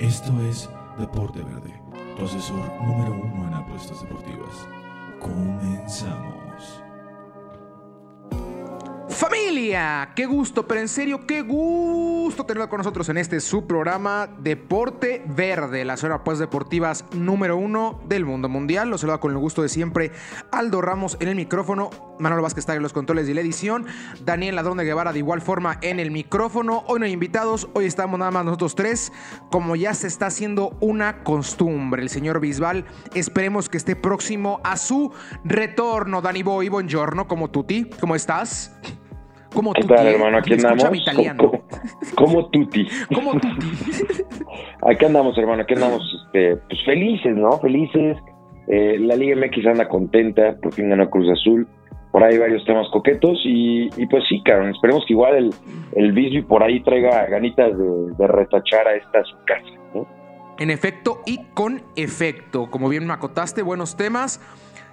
Esto es Deporte Verde, tu número uno en apuestas deportivas. Comenzamos. Familia, qué gusto, pero en serio, qué gusto tenerlo con nosotros en este subprograma Deporte Verde, la zona pues deportivas número uno del mundo mundial. Los saluda con el gusto de siempre Aldo Ramos en el micrófono, Manuel Vázquez está en los controles y la edición, Daniel Ladrón de Guevara de igual forma en el micrófono. Hoy no hay invitados, hoy estamos nada más nosotros tres, como ya se está haciendo una costumbre. El señor Bisbal, esperemos que esté próximo a su retorno. Dani Boy, buongiorno, como tutti, ¿cómo estás? Como ¿Qué tal, hermano? Aquí andamos. Italiano. Como, tutti. Como tutti. aquí andamos, hermano. Aquí andamos este, pues felices, ¿no? Felices. Eh, la Liga MX anda contenta. Por fin ganó Cruz Azul. Por ahí varios temas coquetos. Y, pues sí, cabrón. Esperemos que igual el, el Bisbee por ahí traiga ganitas de, retachar a esta su casa, ¿no? En efecto y con efecto. Como bien me acotaste, buenos temas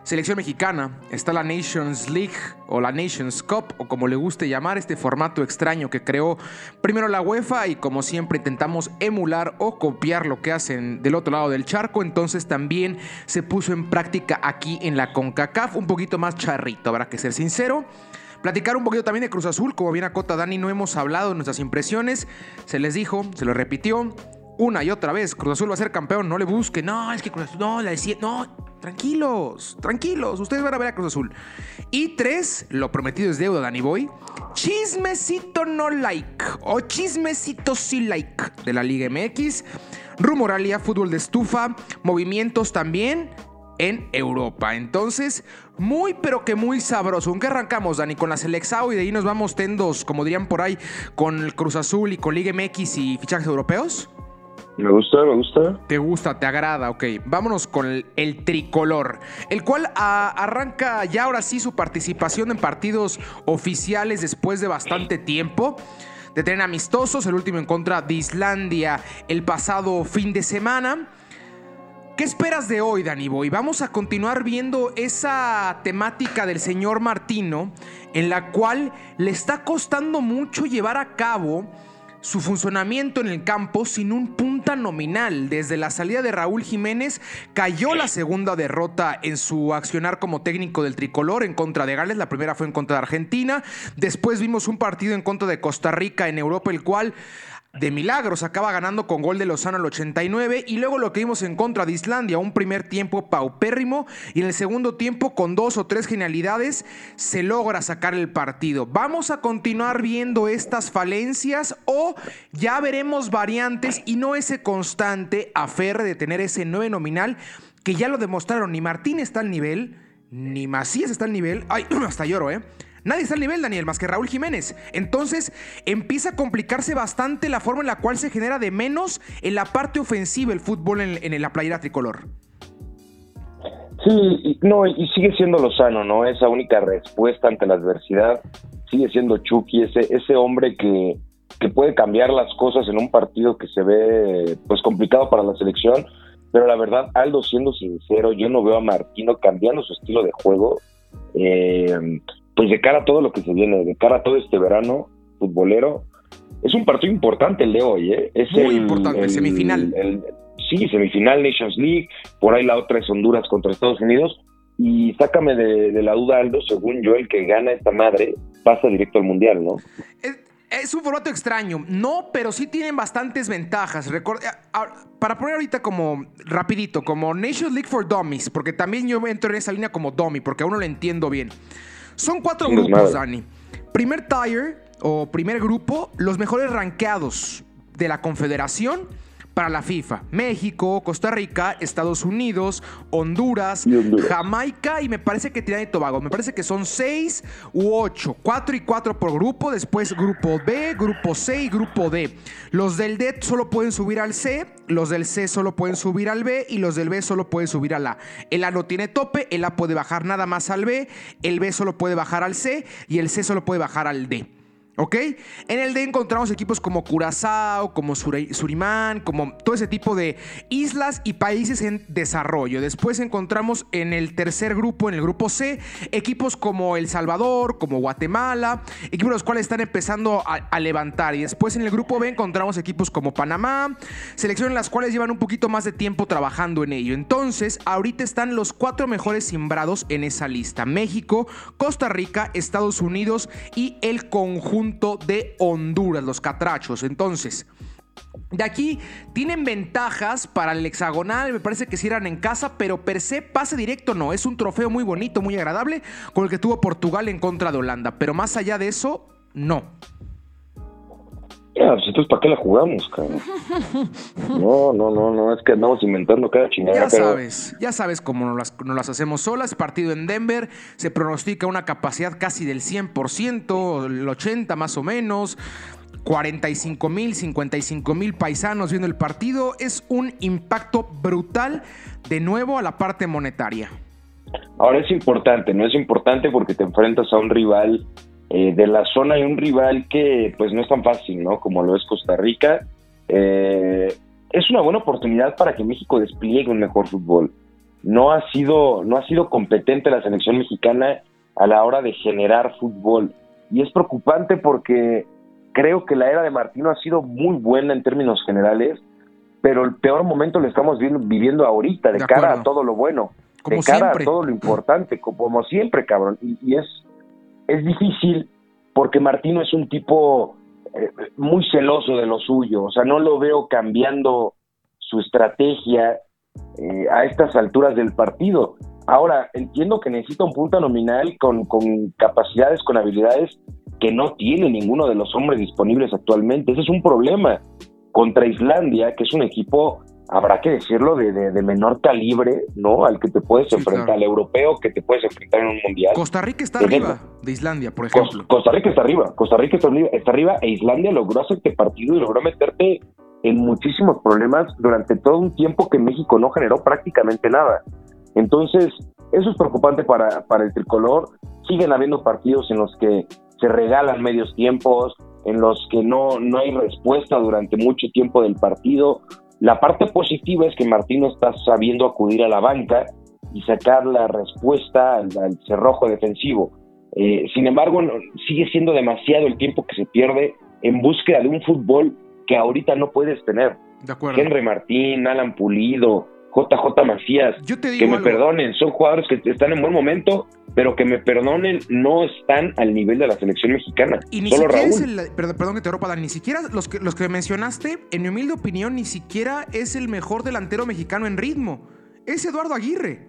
selección mexicana, está la Nations League o la Nations Cup o como le guste llamar este formato extraño que creó primero la UEFA y como siempre intentamos emular o copiar lo que hacen del otro lado del charco, entonces también se puso en práctica aquí en la CONCACAF, un poquito más charrito, habrá que ser sincero. Platicar un poquito también de Cruz Azul, como bien acota Dani, no hemos hablado de nuestras impresiones, se les dijo, se lo repitió, una y otra vez, Cruz Azul va a ser campeón, no le busque, no, es que Cruz Azul, no, la decía, no, tranquilos, tranquilos, ustedes van a ver a Cruz Azul. Y tres, lo prometido es deuda, Danny Boy, chismecito no like, o chismecito sí like de la Liga MX, rumoralia, fútbol de estufa, movimientos también en Europa. Entonces, muy pero que muy sabroso. ¿Con qué arrancamos, Dani? Con la Selexao y de ahí nos vamos tendos, como dirían por ahí, con el Cruz Azul y con Liga MX y fichajes europeos. Me gusta, me gusta. Te gusta, te agrada, ok. Vámonos con el, tricolor, el cual arranca ya ahora sí su participación en partidos oficiales después de bastante tiempo. De tren amistosos, el último en contra de Islandia el pasado fin de semana. ¿Qué esperas de hoy, Dani Boy? Vamos a continuar viendo esa temática del señor Martino, en la cual le está costando mucho llevar a cabo su funcionamiento en el campo sin un punta nominal. Desde la salida de Raúl Jiménez cayó la segunda derrota en su accionar como técnico del tricolor en contra de Gales. La primera fue en contra de Argentina. Después vimos un partido en contra de Costa Rica en Europa, el cual de milagros acaba ganando con gol de Lozano al 89 y luego lo que vimos en contra de Islandia, un primer tiempo paupérrimo y en el segundo tiempo con dos o tres genialidades se logra sacar el partido. ¿Vamos a continuar viendo estas falencias o ya veremos variantes y no ese constante aferre de tener ese 9 nominal que ya lo demostraron, ni Martín está al nivel, ni Macías está al nivel, ay, hasta lloro, ¿eh? Nadie está al nivel, Daniel, más que Raúl Jiménez. Entonces empieza a complicarse bastante la forma en la cual se genera de menos en la parte ofensiva el fútbol en, la playera tricolor. Sí, no, y sigue siendo Lozano, ¿no? Esa única respuesta ante la adversidad. Sigue siendo Chucky, ese, hombre que, que puede cambiar las cosas en un partido que se ve pues complicado para la selección. Pero la verdad, Aldo, siendo sincero, yo no veo a Martino cambiando su estilo de juego. Eh, pues de cara a todo lo que se viene, de cara a todo este verano futbolero, es un partido importante el de hoy, ¿eh? Es Muy importante, semifinal. sí, semifinal Nations League, por ahí la otra es Honduras contra Estados Unidos, y sácame de, la duda, Aldo, según yo, el que gana esta madre pasa directo al Mundial, ¿no? Es, un formato extraño, no, pero sí tienen bastantes ventajas. para poner ahorita como rapidito, como Nations League for Dummies, porque también yo entro en esa línea como dummy, porque aún no lo entiendo bien. Son cuatro grupos, Dani. Primer tier o primer grupo, los mejores rankeados de la Confederación para la FIFA. México, Costa Rica, Estados Unidos, Honduras, Jamaica y me parece que Trinidad y Tobago. Me parece que son seis u ocho. Cuatro y cuatro por grupo. Después grupo B, grupo C y grupo D. Los del D solo pueden subir al C, los del C solo pueden subir al B y los del B solo pueden subir al A. El A no tiene tope, el A puede bajar nada más al B, el B solo puede bajar al C y el C solo puede bajar al D. ¿Ok? En el D encontramos equipos como Curazao, como Surimán, como todo ese tipo de islas y países en desarrollo. Después encontramos en el tercer grupo, en el grupo C, equipos como El Salvador, como Guatemala, equipos los cuales están empezando a, levantar. Y después en el grupo B encontramos equipos como Panamá, selecciones las cuales llevan un poquito más de tiempo trabajando en ello. Entonces, ahorita están los cuatro mejores simbrados en esa lista. México, Costa Rica, Estados Unidos y el conjunto de Honduras, los catrachos. Entonces, de aquí tienen ventajas para el hexagonal, me parece que si eran en casa, pero per se pase directo no, es un trofeo muy bonito, muy agradable, con el que tuvo Portugal en contra de Holanda, pero más allá de eso, no. Ya, pues entonces ¿para qué la jugamos, cabrón? No, no, no, no, es que andamos inventando cada chingada. Ya sabes, ya sabes cómo nos las, las hacemos solas. Partido en Denver, se pronostica una capacidad casi del 100%, el 80 más o menos. 45 mil, 55 mil paisanos viendo el partido. Es un impacto brutal de nuevo a la parte monetaria. Ahora es importante, no es importante porque te enfrentas a un rival eh, de la zona hay un rival que pues no es tan fácil, ¿no? Como lo es Costa Rica. Eh, es una buena oportunidad para que México despliegue un mejor fútbol. No ha sido, no ha sido competente la selección mexicana a la hora de generar fútbol. Y es preocupante porque creo que la era de Martino ha sido muy buena en términos generales, pero el peor momento lo estamos viviendo ahorita, de, cara a todo lo bueno, de cara a todo lo importante, como, siempre, cabrón. y es es difícil porque Martino es un tipo eh, muy celoso de lo suyo, o sea, no lo veo cambiando su estrategia eh, a estas alturas del partido. Ahora, entiendo que necesita un punta nominal con, con capacidades, con habilidades que no tiene ninguno de los hombres disponibles actualmente. Ese es un problema. Contra Islandia, que es un equipo habrá que decirlo, de, de, menor calibre, ¿no? Al que te puedes enfrentar, al europeo que te puedes enfrentar en un mundial. Costa Rica está arriba de Islandia, por ejemplo. Costa Rica está arriba, Costa Rica está arriba, está arriba e Islandia logró hacer este partido y logró meterte en muchísimos problemas durante todo un tiempo que México no generó prácticamente nada. Entonces, eso es preocupante para, para el tricolor. Siguen habiendo partidos en los que se regalan medios tiempos, en los que no, no hay respuesta durante mucho tiempo del partido. La parte positiva es que Martino está sabiendo acudir a la banca y sacar la respuesta al, cerrojo defensivo. Eh, sin embargo, sigue siendo demasiado el tiempo que se pierde en búsqueda de un fútbol que ahorita no puedes tener. De acuerdo. Henry Martín, Alan Pulido, JJ Macías, que me perdonen, son jugadores que están en buen momento, pero que me perdonen, no están al nivel de la selección mexicana. Y ni siquiera es el, perdón, que te ropa, ni siquiera los que, los que mencionaste, en mi humilde opinión, ni siquiera es el mejor delantero mexicano en ritmo. Es Eduardo Aguirre.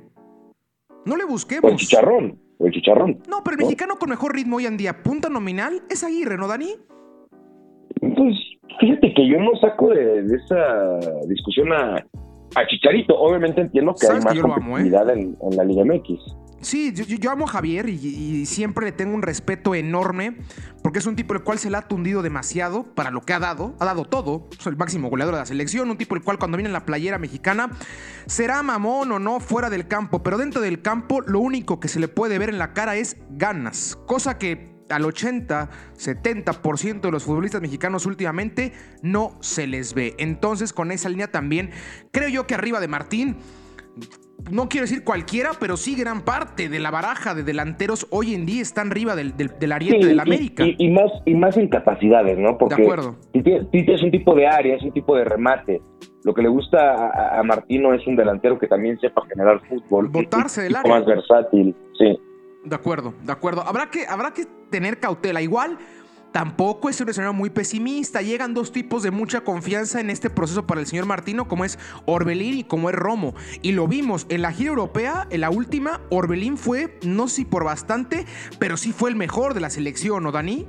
No le busquemos. el chicharrón, el chicharrón. No, pero el mexicano con mejor ritmo hoy en día, punta nominal, es Aguirre, ¿no, Dani? Pues fíjate que yo no saco de esa discusión a, a Chicharito. Obviamente entiendo que hay más ¿eh? competitividad en, la Liga MX. Sí, yo, amo a Javier y, siempre le tengo un respeto enorme porque es un tipo el cual se le ha tundido demasiado para lo que ha dado. Ha dado todo. Es el máximo goleador de la selección. Un tipo el cual cuando viene en la playera mexicana será mamón o no fuera del campo. Pero dentro del campo lo único que se le puede ver en la cara es ganas. Cosa que al 80, 70% de los futbolistas mexicanos últimamente no se les ve. Entonces, con esa línea también, creo yo que arriba de Martín, no quiero decir cualquiera, pero sí gran parte de la baraja de delanteros hoy en día están arriba del, del, ariete del América. Y, más, y más en capacidades, ¿no? Porque de acuerdo. Tite es un tipo de área, es un tipo de remate. Lo que le gusta a, a Martino es un delantero que también sepa generar fútbol. Botarse del área. Más versátil, sí. De acuerdo, de acuerdo. Habrá que, habrá que tener cautela. Igual, tampoco es un escenario muy pesimista. Llegan dos tipos de mucha confianza en este proceso para el señor Martino, como es Orbelín y como es Romo. Y lo vimos en la gira europea, en la última, Orbelín fue, no sé si por bastante, pero sí fue el mejor de la selección, ¿no, Dani?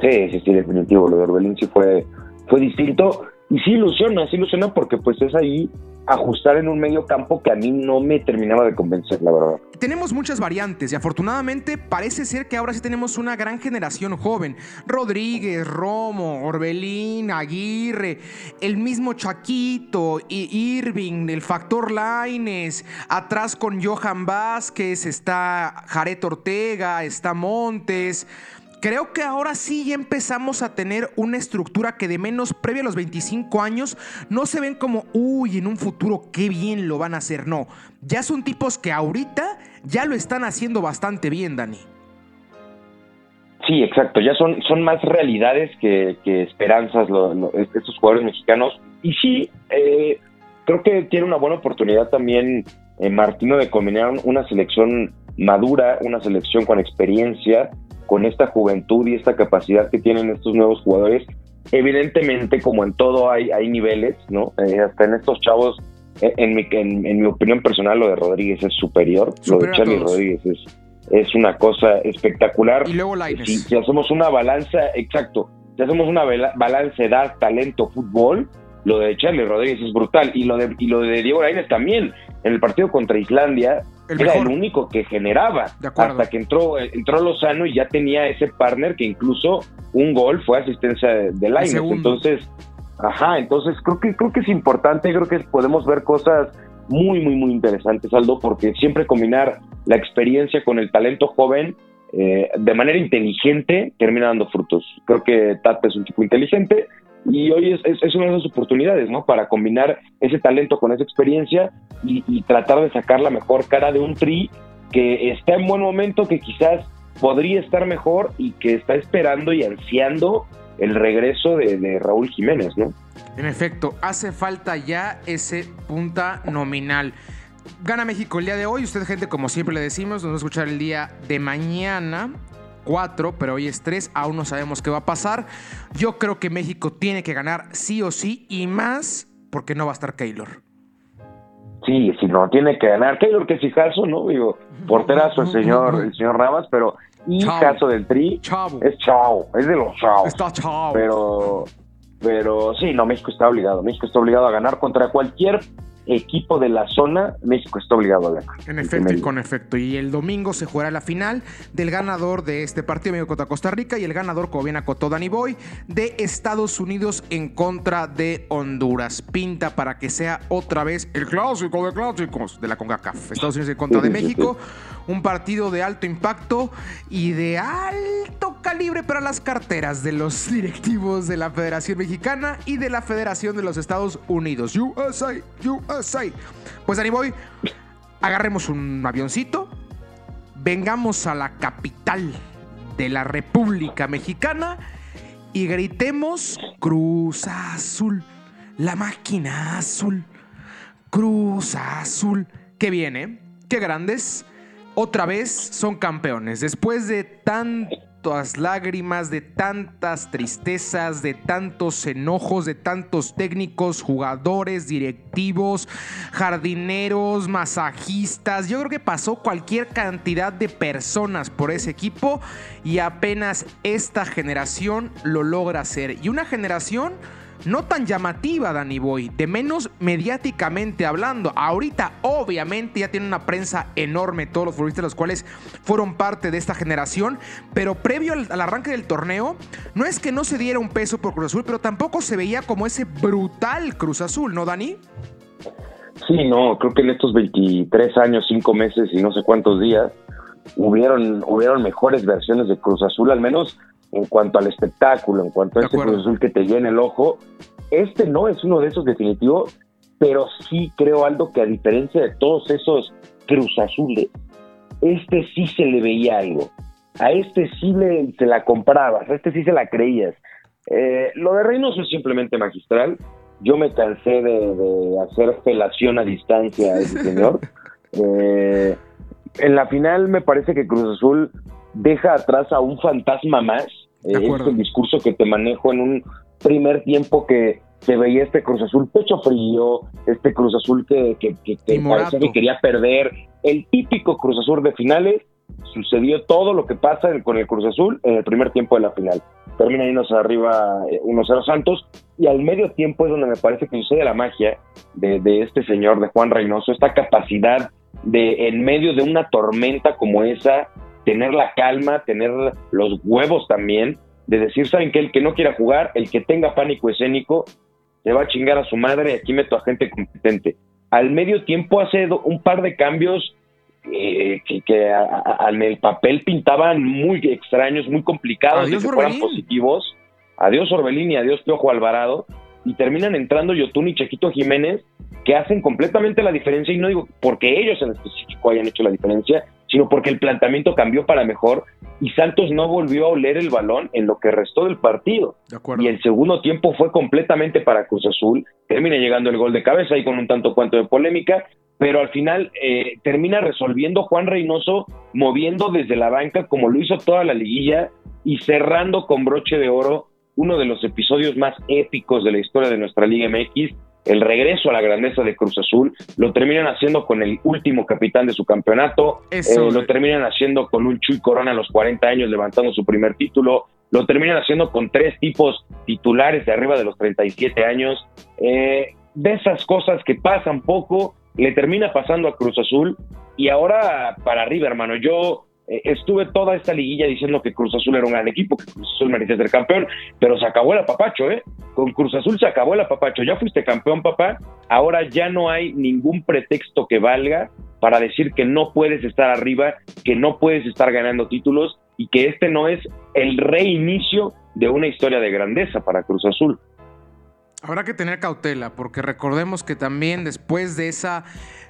Sí, sí, sí, definitivo. Lo de Orbelín sí fue, fue distinto. Y sí ilusiona, sí ilusiona porque pues es ahí ajustar en un medio campo que a mí no me terminaba de convencer, la verdad. Tenemos muchas variantes y afortunadamente parece ser que ahora sí tenemos una gran generación joven. Rodríguez, Romo, Orbelín, Aguirre, el mismo Chaquito, Irving, el factor Laines, atrás con Johan Vázquez, está Jared Ortega, está Montes Creo que ahora sí ya empezamos a tener una estructura que de menos previo a los 25 años no se ven como, uy, en un futuro qué bien lo van a hacer. No, ya son tipos que ahorita ya lo están haciendo bastante bien, Dani. Sí, exacto. Ya son, son más realidades que, esperanzas estos jugadores mexicanos. Y sí, eh, creo que tiene una buena oportunidad también eh, Martino de combinar una selección madura, una selección con experiencia, con esta juventud y esta capacidad que tienen estos nuevos jugadores. Evidentemente, como en todo hay, hay niveles, ¿no? Eh, hasta en estos chavos, en, mi, en, mi opinión personal, lo de Rodríguez es superior, lo de Charlie Rodríguez es es una cosa espectacular. Y luego si, hacemos una balanza, exacto, si hacemos una balanza edad, talento, fútbol, lo de Charlie Rodríguez es brutal. Y lo de, y lo de Diego Lainez también. En el partido contra Islandia era el único que generaba. Hasta que entró, entró Lozano y ya tenía ese partner que incluso un gol fue asistencia de Lainez. Entonces, ajá, entonces creo que, creo que es importante, creo que podemos ver cosas muy, muy, muy interesantes, Aldo, porque siempre combinar la experiencia con el talento joven eh, de manera inteligente termina dando frutos. Creo que Tata es un tipo inteligente y hoy es, es, una de esas oportunidades, ¿no? Para combinar ese talento con esa experiencia y, tratar de sacar la mejor cara de un tri que está en buen momento, que quizás podría estar mejor y que está esperando y ansiando el regreso de, de Raúl Jiménez, ¿no? En efecto, hace falta ya ese punta nominal. Gana México el día de hoy. Usted, gente, como siempre le decimos, nos va a escuchar el día de mañana. 4, pero hoy es 3, aún no sabemos qué va a pasar. Yo creo que México tiene que ganar sí o sí y más porque no va a estar Keylor. Sí, si no tiene que ganar Keylor, que es caso, ¿no? Digo, porterazo el señor, el señor Ramas, pero caso del Tri es chao, es de los chao. Está chao. Pero, pero sí, no, México está obligado. México está obligado a ganar contra cualquier equipo de la zona, México está obligado a ganar. En efecto y con efecto. Y el domingo se jugará la final del ganador de este partido, México contra Costa Rica, y el ganador, como bien acotó Danny Boy, de Estados Unidos en contra de Honduras. Pinta para que sea otra vez el clásico de clásicos de la CONCACAF. Estados Unidos en contra de México. Un partido de alto impacto y de alto calibre para las carteras de los directivos de la Federación Mexicana y de la Federación de los Estados Unidos. USA, USA. Pues Danny Boy, agarremos un avioncito, vengamos a la capital de la República Mexicana y gritemos Cruz Azul, la máquina azul, Cruz Azul. Qué viene, qué grandes. Otra vez son campeones. Después de tanto lágrimas, de tantas tristezas, de tantos enojos, de tantos técnicos, jugadores, directivos, jardineros, masajistas. Yo creo que pasó cualquier cantidad de personas por ese equipo y apenas esta generación lo logra hacer. Y una generación no tan llamativa, Danny Boy, de menos mediáticamente hablando. Ahorita, obviamente, ya tiene una prensa enorme todos los futbolistas, los cuales fueron parte de esta generación, pero previo al, arranque del torneo, no es que no se diera un peso por Cruz Azul, pero tampoco se veía como ese brutal Cruz Azul, ¿no, Dani? Sí, no, creo que en estos 23 años, 5 meses y no sé cuántos días, hubieron, hubieron mejores versiones de Cruz Azul, al menos en cuanto al espectáculo, en cuanto a ese Cruz Azul que te llena el ojo. Este no es uno de esos definitivos, pero sí creo, Aldo, que a diferencia de todos esos Cruz Azules, este sí se le veía algo. A este sí le, se la comprabas, a este sí se la creías. Eh, lo de Reynoso es simplemente magistral. Yo me cansé de, hacer felación a distancia a ese señor. Eh, en la final me parece que Cruz Azul deja atrás a un fantasma más. Eh, es el discurso que te manejo en un primer tiempo que se veía este Cruz Azul pecho frío, este Cruz Azul que, que, que, que quería perder, el típico Cruz Azul de finales. Sucedió todo lo que pasa con el Cruz Azul en el primer tiempo de la final. Termina yéndose arriba 1-0 eh, Santos y al medio tiempo es donde me parece que sucede la magia de, de este señor, de Juan Reynoso, esta capacidad de en medio de una tormenta como esa, tener la calma, tener los huevos también, de decir, ¿saben que El que no quiera jugar, el que tenga pánico escénico, se va a chingar a su madre, aquí meto a gente competente. Al medio tiempo hace un par de cambios eh, que, en el papel pintaban muy extraños, muy complicados, adiós, que fueran positivos. Adiós Orbelín y adiós Piojo Alvarado. Y terminan entrando Yotun y Chequito Jiménez, que hacen completamente la diferencia. Y no digo porque ellos en específico hayan hecho la diferencia, sino porque el planteamiento cambió para mejor y Santos no volvió a oler el balón en lo que restó del partido. y el segundo tiempo fue completamente para Cruz Azul. Termina llegando el gol de cabeza y con un tanto cuanto de polémica, pero al final eh, termina resolviendo Juan Reynoso moviendo desde la banca como lo hizo toda la liguilla y cerrando con broche de oro uno de los episodios más épicos de la historia de nuestra Liga MX el regreso a la grandeza de Cruz Azul, lo terminan haciendo con el último capitán de su campeonato, eh, lo terminan haciendo con un Chuy Corona a los 40 años levantando su primer título, lo terminan haciendo con tres tipos titulares de arriba de los 37 años. Eh, de esas cosas que pasan poco, le termina pasando a Cruz Azul y ahora para arriba, hermano. Yo eh, estuve toda esta liguilla diciendo que Cruz Azul era un gran equipo, que Cruz Azul merecía ser campeón, pero se acabó el apapacho, ¿eh? Con Cruz Azul se acabó el apapacho. Ya fuiste campeón, papá. Ahora ya no hay ningún pretexto que valga para decir que no puedes estar arriba, que no puedes estar ganando títulos y que este no es el reinicio de una historia de grandeza para Cruz Azul. Habrá que tener cautela, porque recordemos que también después de esa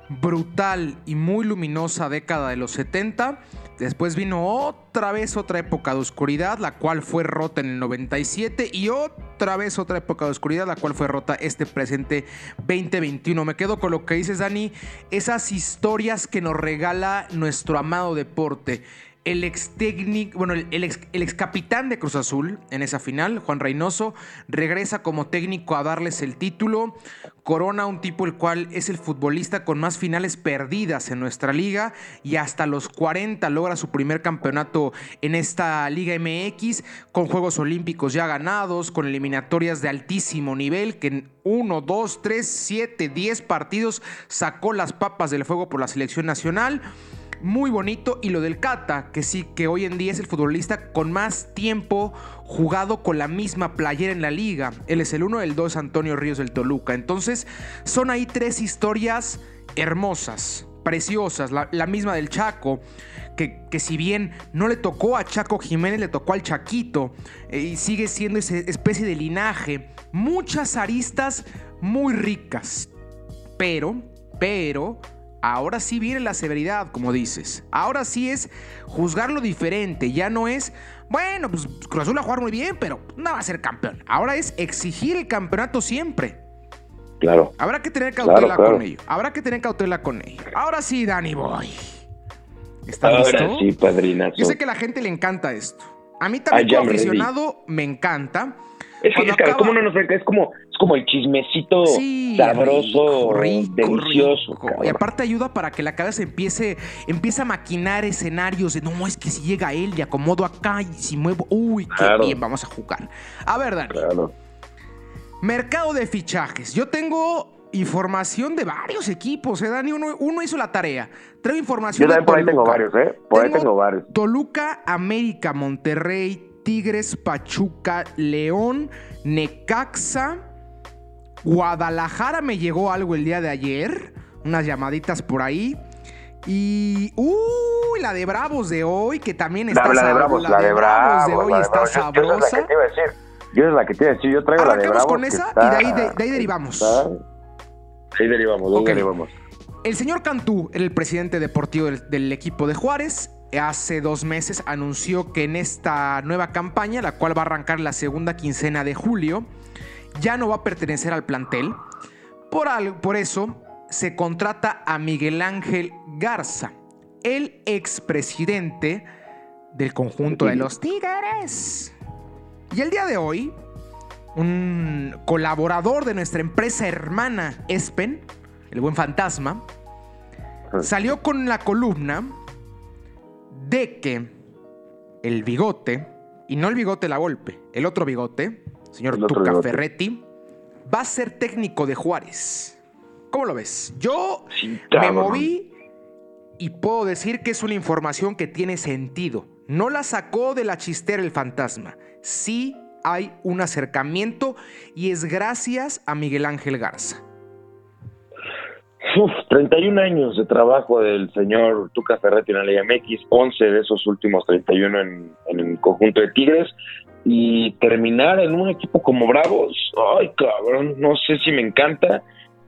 brutal y muy luminosa década de los 70, Después vino otra vez otra época de oscuridad, la cual fue rota en el 97 y otra vez otra época de oscuridad, la cual fue rota este presente 2021. Me quedo con lo que dices, Dani, esas historias que nos regala nuestro amado deporte el ex técnico, bueno, el ex, el ex, capitán de Cruz Azul en esa final, Juan Reynoso, regresa como técnico a darles el título. Corona, un tipo el cual es el futbolista con más finales perdidas en nuestra liga y hasta los 40 logra su primer campeonato en esta Liga MX, con Juegos Olímpicos ya ganados, con eliminatorias de altísimo nivel, que en 1, 2, 3, 7, 10 partidos sacó las papas del fuego por la selección nacional muy bonito. Y lo del Cata, que sí, que hoy en día es el futbolista con más tiempo jugado con la misma playera en la liga. Él es el uno, el dos Antonio Ríos del Toluca. Entonces, son ahí tres historias hermosas, preciosas. La, misma del Chaco. Que, que, si bien no le tocó a Chaco Jiménez, le tocó al Chaquito eh, y sigue siendo esa especie de linaje. Muchas aristas muy ricas. Pero, pero, Ahora sí viene la severidad, como dices. Ahora sí es juzgarlo diferente. Ya no es, bueno, pues Cruz Azul va a jugar muy bien, pero no va a ser campeón. Ahora es exigir el campeonato siempre. Claro. Habrá que tener cautela con ello. Habrá que tener cautela con ello. Ahora sí, Dani Boy. ¿Estás Ahora sí, padrinazo. Yo sé que a la gente le encanta esto. A mí también como aficionado me encanta. Es que, es, como no nos, es como como el chismecito sabroso, delicioso. Y aparte ayuda para que la cabeza empiece, empiece a maquinar escenarios de no, es que si llega él y acomodo acá y si muevo, uy, qué bien, vamos a jugar. A ver, Dani. Mercado de fichajes. Yo tengo información de varios equipos, ¿eh, Dani? Uno, hizo la tarea. Traigo información Yo también por ahí tengo varios, ¿eh? Por ahí tengo varios. Toluca, América, Monterrey, Tigres, Pachuca, León, Necaxa, Guadalajara me llegó algo el día de ayer, unas llamaditas por ahí. Y, uy, la de Bravos de hoy, que también está La, de Bravos, la, de Bravos, de hoy está sabrosa. Yo es la que te iba a decir, yo traigo la de Bravos. con esa y de ahí, de, ahí derivamos. ahí derivamos, ahí derivamos. El señor Cantú, el presidente deportivo del, del equipo de Juárez, hace dos meses anunció que en esta nueva campaña, la cual va a arrancar la segunda quincena de julio, ya no va a pertenecer al plantel. Por, por eso se contrata a Miguel Ángel Garza, el expresidente del conjunto de los Tigres. Y el día de hoy, un colaborador de nuestra empresa hermana Espen, el buen fantasma, salió con la columna de que el bigote, y no el bigote la golpe, el otro bigote, señor Tuca Ferretti, va a ser técnico de Juárez. ¿Cómo lo ves? Yo me moví y puedo decir que es una información que tiene sentido. No la sacó de la chistera el fantasma. Sí hay un acercamiento y es gracias a Miguel Ángel Garza. Uf, 31 años de trabajo del señor Tuca Ferretti en la Liga MX, 11 de esos últimos 31 en, en el conjunto de Tigres y terminar en un equipo como Bravos, ay cabrón, no sé si me encanta.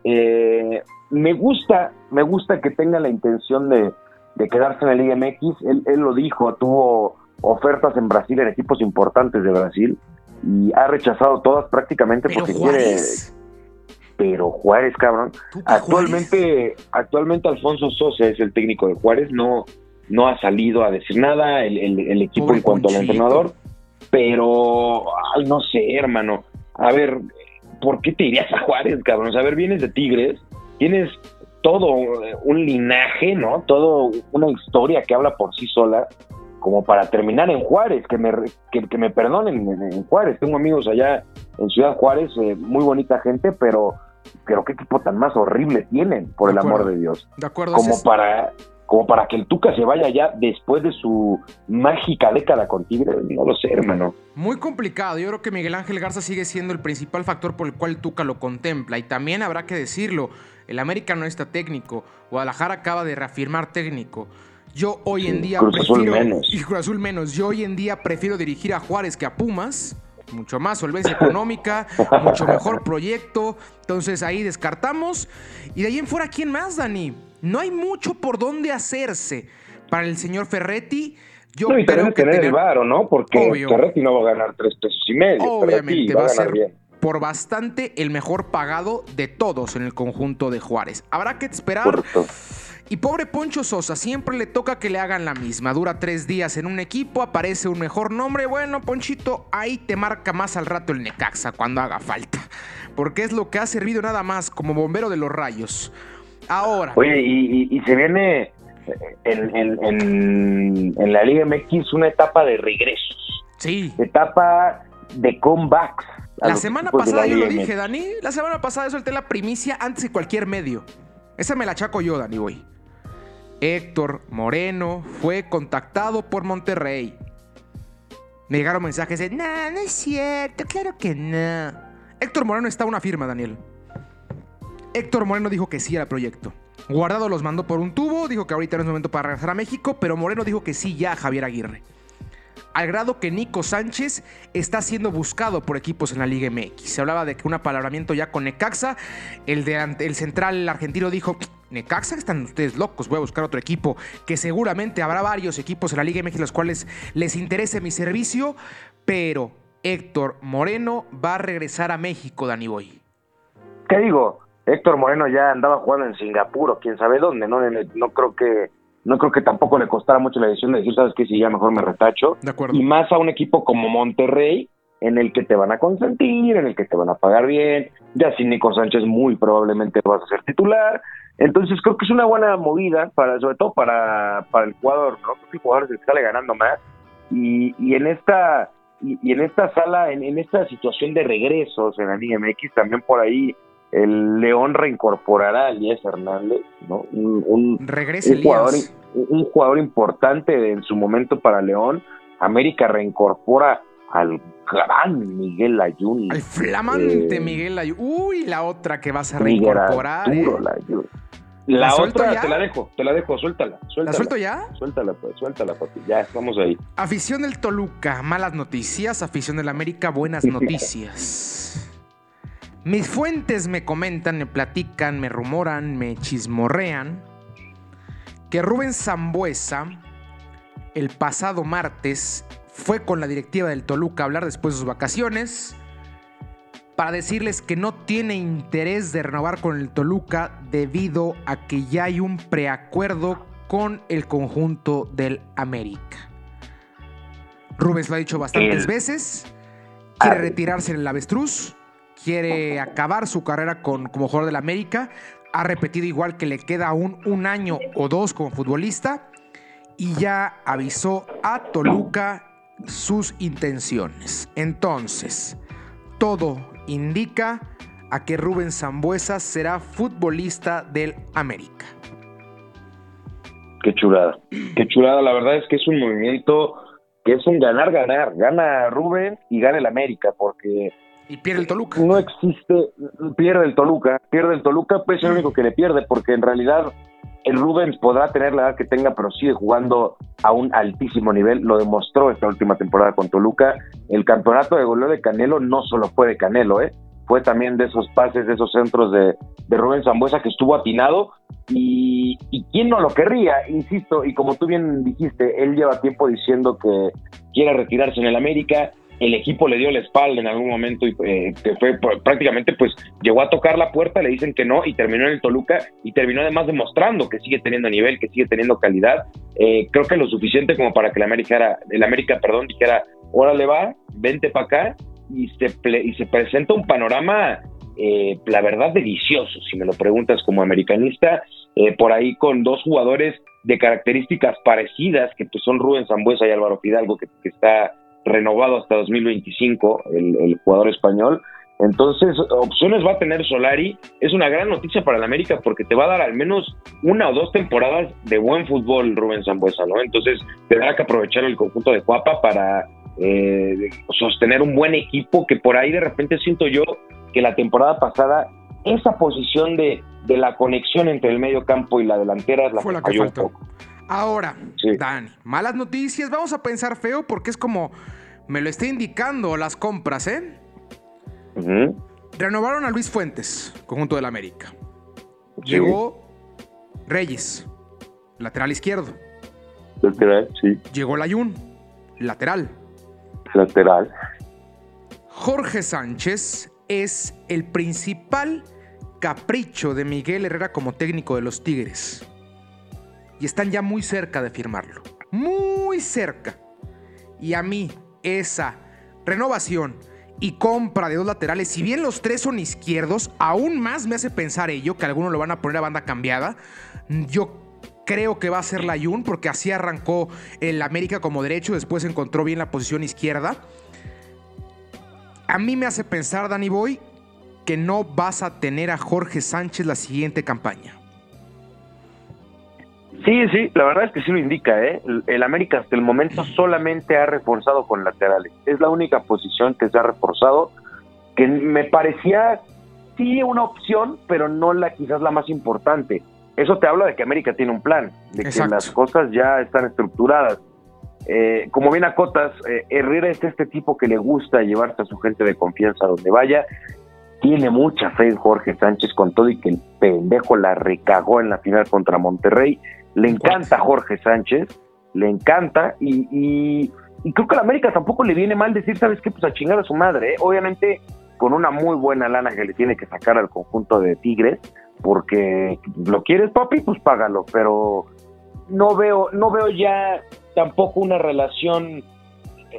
Eh, me gusta, me gusta que tenga la intención de, de quedarse en la Liga MX. Él, él, lo dijo, tuvo ofertas en Brasil, en equipos importantes de Brasil, y ha rechazado todas prácticamente Pero porque Juárez. quiere. Pero Juárez, cabrón. Tuca Actualmente, actualmente Alfonso Sosa es el técnico de Juárez, no, no ha salido a decir nada el, el- el equipo Pobre en cuanto al entrenador, pero, ay, no sé, hermano. A ver, ¿por qué te irías a Juárez, cabrón? O sea, a ver, vienes de Tigres, tienes todo un linaje, ¿no? Todo una historia que habla por sí sola, como para terminar en Juárez, que me, que, que me perdonen en, en Juárez. Tengo amigos allá en Ciudad Juárez, eh, muy bonita gente, pero, pero qué equipo tan más horrible tienen, por De el amor de Dios. De acuerdo. Como para, como para que el Tuca se vaya ya después de su mágica década con Tigres, no lo sé, hermano. Muy complicado. Yo creo que Miguel Ángel Garza sigue siendo el principal factor por el cual Tuca lo contempla. Y también habrá que decirlo, el América no está técnico. Guadalajara acaba de reafirmar técnico. Yo hoy en día Cruz Azul prefiero... menos. Y Cruz Azul menos. Yo hoy en día prefiero dirigir a Juárez que a Pumas. Mucho más solvencia económica, mucho mejor proyecto. Entonces ahí descartamos. Y de ahí en fuera, ¿quién más, Dani? No hay mucho por dónde hacerse. Para el señor Ferretti, yo no, y creo que tener el varo, ¿no? Porque Obvio. Ferretti no va a ganar tres pesos y medio. Obviamente va a ganar ser bien. por bastante el mejor pagado de todos en el conjunto de Juárez. Habrá que esperar. Correcto. Y pobre Poncho Sosa, siempre le toca que le hagan la misma. Dura tres días en un equipo, aparece un mejor nombre. Bueno, Ponchito, ahí te marca más al rato el Necaxa cuando haga falta. Porque es lo que ha servido nada más como bombero de los rayos. Ahora, Oye, y, y- y se viene en, en- en- en la Liga MX una etapa de regresos, sí. etapa de comebacks. La semana pasada la yo lo dije. Dani. La semana pasada solté la primicia antes de cualquier medio. Esa me la chaco yo, Dani, güey. Héctor Moreno fue contactado por Monterrey. Me llegaron mensajes de, no, no es cierto, claro que no. Héctor Moreno está una firma, Daniel. Héctor Moreno dijo que sí al proyecto. Guardado los mandó por un tubo, dijo que ahorita no es momento para regresar a México, pero Moreno dijo que sí ya a Javier Aguirre. Al grado que Nico Sánchez está siendo buscado por equipos en la Liga MX. Se hablaba de que un apalabramiento ya con Necaxa. El, central argentino dijo, Necaxa, están ustedes locos, voy a buscar otro equipo. Que seguramente habrá varios equipos en la Liga MX los cuales les interese mi servicio. Pero Héctor Moreno va a regresar a México, Dani Boy. ¿Qué digo? Héctor Moreno ya andaba jugando en Singapur o quién sabe dónde, ¿no? No creo que no creo que tampoco le costara mucho la decisión de decir, ¿sabes qué? Si ya mejor me retacho. De acuerdo. Y más a un equipo como Monterrey, en el que te van a consentir, en el que te van a pagar bien. Ya sin Nico Sánchez muy probablemente vas a ser titular. Entonces creo que es una buena movida, para sobre todo para, para el jugador, ¿no? Creo que el jugador que sale ganando más. Y, y en esta y, y en esta sala, en, en esta situación de regresos en la Liga MX, también por ahí el León reincorporará a Elías Hernández, ¿no? Un, un, Regresa un jugador, un jugador importante en su momento para León. América reincorpora al gran Miguel Ayun. Al flamante Eh, Miguel Ayú. Uy, la otra que vas a reincorporar. Arturo ¿eh? La, ¿La otra ya? te la dejo, te la dejo, suéltala, ¿La suéltala. suelto ya? Suéltala, pues, suéltala, papi. Ya, estamos ahí. Afición del Toluca, malas noticias. Afición del América, buenas noticias. Mis fuentes me comentan, me platican, me rumoran, me chismorrean que Rubén Zambuesa el pasado martes fue con la directiva del Toluca a hablar después de sus vacaciones para decirles que no tiene interés de renovar con el Toluca debido a que ya hay un preacuerdo con el conjunto del América. Rubens lo ha dicho bastantes El- veces. Quiere retirarse en el avestruz. Quiere acabar su carrera con, como jugador del América. Ha repetido igual que le queda aún un año o dos como futbolista. Y ya avisó a Toluca sus intenciones. Entonces, todo indica a que Rubén Zambuesa será futbolista del América. Qué chulada. Qué chulada. La verdad es que es un movimiento que es un ganar-ganar. Gana Rubén y gana el América, porque Y pierde el Toluca. No existe, pierde el Toluca, pierde el Toluca, pues es el único que le pierde, porque en realidad el Rubens podrá tener la edad que tenga, pero sigue jugando a un altísimo nivel. Lo demostró esta última temporada con Toluca. El campeonato de goleo de Canelo no solo fue de Canelo, ¿eh? fue también de esos pases, de esos centros de, de Rubén que estuvo atinado. Y, y quién no lo querría, insisto, y como tú bien dijiste, él lleva tiempo diciendo que quiere retirarse en el América, el equipo le dio la espalda en algún momento y eh, que fue prácticamente pues llegó a tocar la puerta, le dicen que no y terminó en el Toluca y terminó además demostrando que sigue teniendo nivel, que sigue teniendo calidad. Eh, creo que lo suficiente como para que el América, el América perdón, dijera, órale va, vente para acá y se, y se presenta un panorama, eh, la verdad, delicioso, si me lo preguntas como americanista, por ahí con dos jugadores de características parecidas, que pues son Rubén Zambuesa y Álvaro Fidalgo, que está renovado hasta 2025 el, jugador español. Entonces, opciones va a tener Solari. Es una gran noticia para el América porque te va a dar al menos una o dos temporadas de buen fútbol Rubén Zambuesa, ¿no? Entonces, tendrá que aprovechar el conjunto de Cuapa para eh, sostener un buen equipo que por ahí de repente siento yo que la temporada pasada esa posición de, de la conexión entre el medio campo y la delantera la, Fue la que un poco. Ahora, Dani, malas noticias. Vamos a pensar feo porque es como me lo está indicando las compras, ¿eh? Renovaron a Luis Fuentes, conjunto del América. Llegó Reyes, lateral izquierdo. Lateral, sí. Llegó Layún, lateral. Lateral. Jorge Sánchez es el principal capricho de Miguel Herrera como técnico de los Tigres y están ya muy cerca de firmarlo. Muy cerca. Y a mí, esa renovación y compra de dos laterales, si bien los tres son izquierdos, aún más me hace pensar ello, que algunos lo van a poner a banda cambiada. Yo creo que va a ser la Jun, porque así arrancó el América como derecho, después encontró bien la posición izquierda. A mí me hace pensar, Danny Boy, que no vas a tener a Jorge Sánchez la siguiente campaña. Sí, sí, la verdad es que sí lo indica, ¿eh? El, América hasta el momento solamente ha reforzado con laterales. Es la única posición que se ha reforzado, que me parecía sí una opción, pero no la quizás la más importante. Eso te habla de que América tiene un plan, de que las cosas ya están estructuradas. Eh, como bien acotas, eh, Herrera es este tipo que le gusta llevarse a su gente de confianza donde vaya. Tiene mucha fe en Jorge Sánchez con todo y que el pendejo la recagó en la final contra Monterrey le encanta Jorge Sánchez, le encanta y, creo que a la América tampoco le viene mal decir, ¿sabes qué? Pues a chingar a su madre, ¿eh? obviamente con una muy buena lana que le tiene que sacar al conjunto de Tigres, porque lo quieres papi, pues págalo, pero no veo, no veo ya tampoco una relación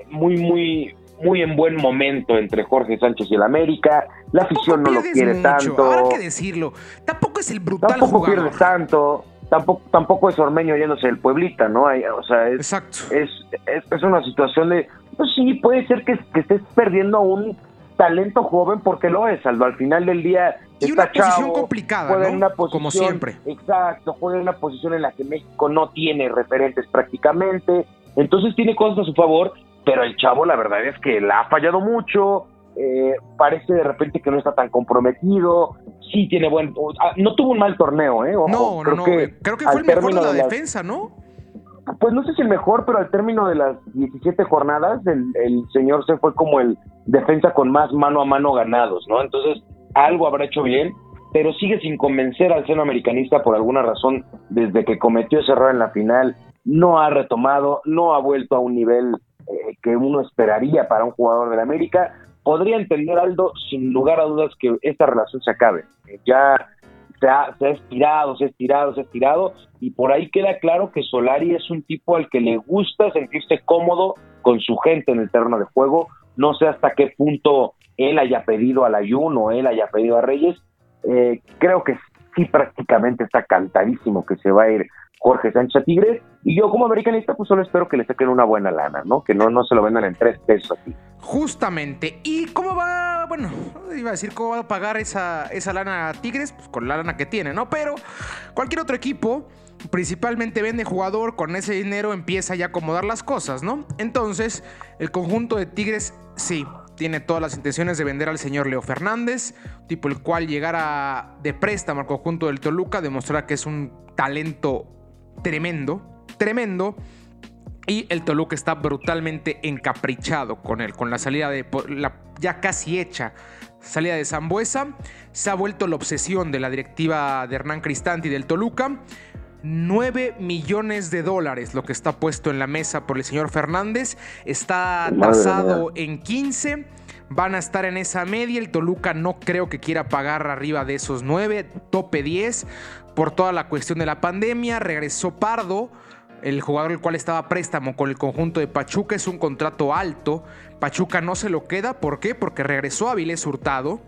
muy, muy, muy en buen momento entre Jorge Sánchez y el América. La afición no lo quiere tanto. Habrá que decirlo. Tampoco es el brutal tampoco pierde tanto tampoco, tampoco es Ormeño yéndose del Pueblita, ¿no? Hay, o sea, es, es, es, una situación de, pues sí, puede ser que, estés perdiendo a un talento joven porque lo es, Aldo. Al final del día y una posición complicada, ¿no? una posición, Como siempre. Exacto, juega en una posición en la que México no tiene referentes prácticamente, entonces tiene cosas a su favor, pero el chavo la verdad es que la ha fallado mucho, eh, parece de repente que no está tan comprometido, sí tiene buen... No tuvo un mal torneo, ¿eh? no, creo no, que creo que fue el mejor de la defensa, ¿no? Pues no sé si el mejor, pero al término de las 17 jornadas, el, señor se fue como el defensa con más mano a mano ganados, ¿no? Entonces, algo habrá hecho bien, pero sigue sin convencer al seno americanista por alguna razón desde que cometió ese error en la final. No ha retomado, no ha vuelto a un nivel eh, que uno esperaría para un jugador del América podría entender Aldo sin lugar a dudas que esta relación se acabe. Ya se ha, estirado, se ha estirado, se ha estirado, y por ahí queda claro que Solari es un tipo al que le gusta sentirse cómodo con su gente en el terreno de juego. No sé hasta qué punto él haya pedido al ayuno él haya pedido a Reyes. Eh, creo que sí prácticamente está cantadísimo que se va a ir Jorge Sánchez Tigres. Y yo como americanista pues solo espero que le saquen una buena lana, ¿no? Que no, no se lo vendan en tres pesos así. Justamente. ¿Y cómo va? Bueno, iba a decir cómo va a pagar esa, esa lana a Tigres, pues con la lana que tiene, ¿no? Pero cualquier otro equipo principalmente vende jugador, con ese dinero empieza ya a acomodar las cosas, ¿no? Entonces, el conjunto de Tigres, sí, tiene todas las intenciones de vender al señor Leo Fernández, tipo el cual llegara de préstamo al conjunto del Toluca, demostrar que es un talento tremendo, tremendo. Y el Toluca está brutalmente encaprichado con él, con la salida de la ya casi hecha salida de Zambuesa. Se ha vuelto la obsesión de la directiva de Hernán Cristanti del Toluca. 9 millones de dólares lo que está puesto en la mesa por el señor Fernández. Está tasado en 15. Van a estar en esa media. El Toluca no creo que quiera pagar arriba de esos 9, tope 10, por toda la cuestión de la pandemia. Regresó Pardo, el jugador el cual estaba préstamo con el conjunto de Pachuca. Es un contrato alto. Pachuca no se lo queda. ¿Por qué? Porque regresó a Vilés Hurtado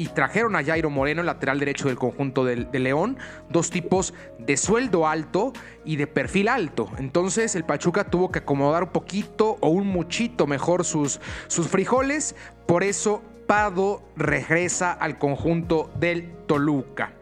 y trajeron a Jairo Moreno, el lateral derecho del conjunto de, León, dos tipos de sueldo alto y de perfil alto. Entonces el Pachuca tuvo que acomodar un poquito o un muchito mejor sus, sus frijoles, por eso Pado regresa al conjunto del Toluca.